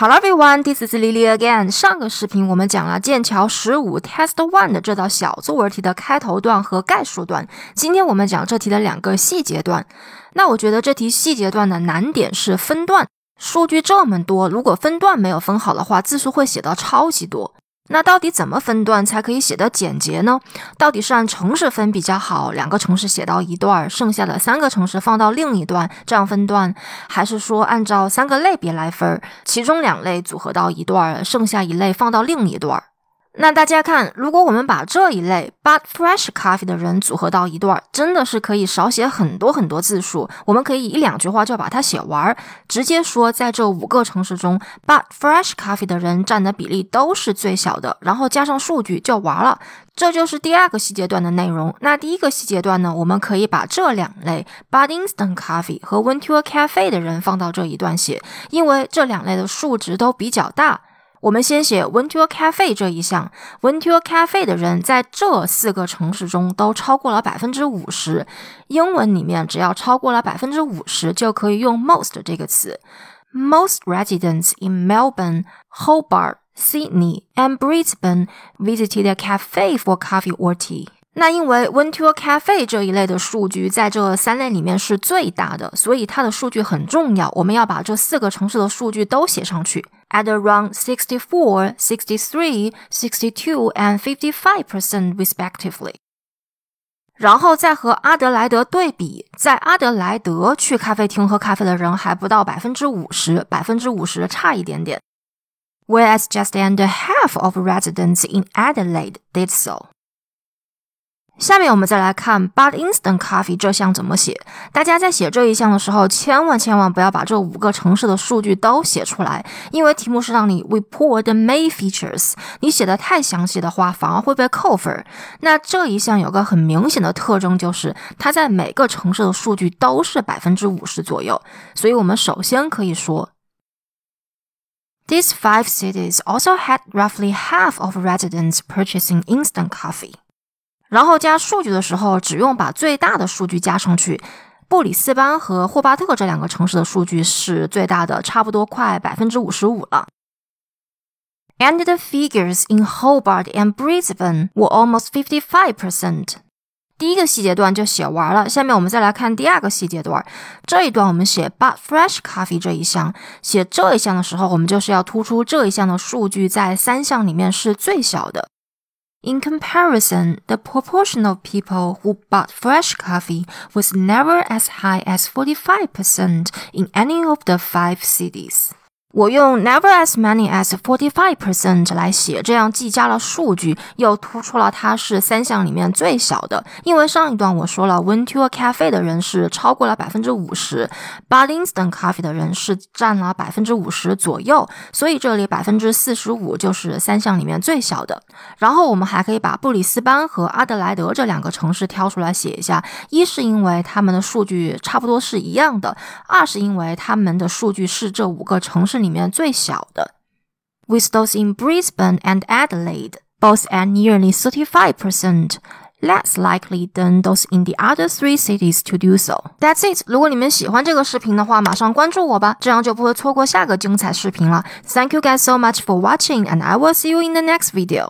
Hello everyone, this is Lily again. 上个视频我们讲了剑桥十五 Test One 的这道小作文题的开头段和概述段。今天我们讲这题的两个细节段。那我觉得这题细节段的难点是分段，数据这么多，如果分段没有分好的话，字数会写到超级多。那到底怎么分段才可以写得简洁呢？到底是按城市分比较好，两个城市写到一段，剩下的三个城市放到另一段，这样分段，还是说按照三个类别来分，其中两类组合到一段，剩下一类放到另一段？那大家看，如果我们把这一类 but fresh coffee 的人组合到一段，真的是可以少写很多很多字数。我们可以一两句话就把它写完，直接说在这五个城市中，but fresh coffee 的人占的比例都是最小的，然后加上数据就完了。这就是第二个细节段的内容。那第一个细节段呢，我们可以把这两类 but instant coffee 和 winter cafe 的人放到这一段写，因为这两类的数值都比较大。我们先写 went to a cafe 这一项，went to a cafe 的人在这四个城市中都超过了百分之五十。英文里面只要超过了百分之五十，就可以用 most 这个词。Most residents in Melbourne, Hobart, Sydney, and Brisbane visited a cafe for coffee or tea. 那因为 went to a cafe 这一类的数据在这三类里面是最大的，所以它的数据很重要。我们要把这四个城市的数据都写上去。at around 64, 63, 62 and 55% respectively. 然后再和阿德莱德对比，在阿德莱德去咖啡厅喝咖啡的人还不到百分之五十，百分之五十差一点点。Whereas just under half of residents in Adelaide did so. 下面我们再来看 but instant coffee 这项怎么写。大家在写这一项的时候，千万千万不要把这五个城市的数据都写出来，因为题目是让你 report the main features。你写的太详细的话，反而会被扣分。那这一项有个很明显的特征，就是它在每个城市的数据都是百分之五十左右。所以我们首先可以说，These five cities also had roughly half of residents purchasing instant coffee。然后加数据的时候，只用把最大的数据加上去。布里斯班和霍巴特这两个城市的数据是最大的，差不多快百分之五十五了。And the figures in Hobart and Brisbane were almost fifty-five percent。第一个细节段就写完了，下面我们再来看第二个细节段。这一段我们写 but fresh coffee 这一项，写这一项的时候，我们就是要突出这一项的数据在三项里面是最小的。In comparison, the proportion of people who bought fresh coffee was never as high as 45% in any of the five cities. 我用 never as many as forty five percent 来写，这样既加了数据，又突出了它是三项里面最小的。因为上一段我说了，went to a cafe 的人是超过了百分之五十，but instant coffee 的人是占了百分之五十左右，所以这里百分之四十五就是三项里面最小的。然后我们还可以把布里斯班和阿德莱德这两个城市挑出来写一下，一是因为他们的数据差不多是一样的，二是因为他们的数据是这五个城市。里面最小的，with those in Brisbane and Adelaide both at nearly thirty-five percent less likely than those in the other three cities to do so. That's it. 如果你们喜欢这个视频的话，马上关注我吧，这样就不会错过下个精彩视频了。Thank you guys so much for watching, and I will see you in the next video.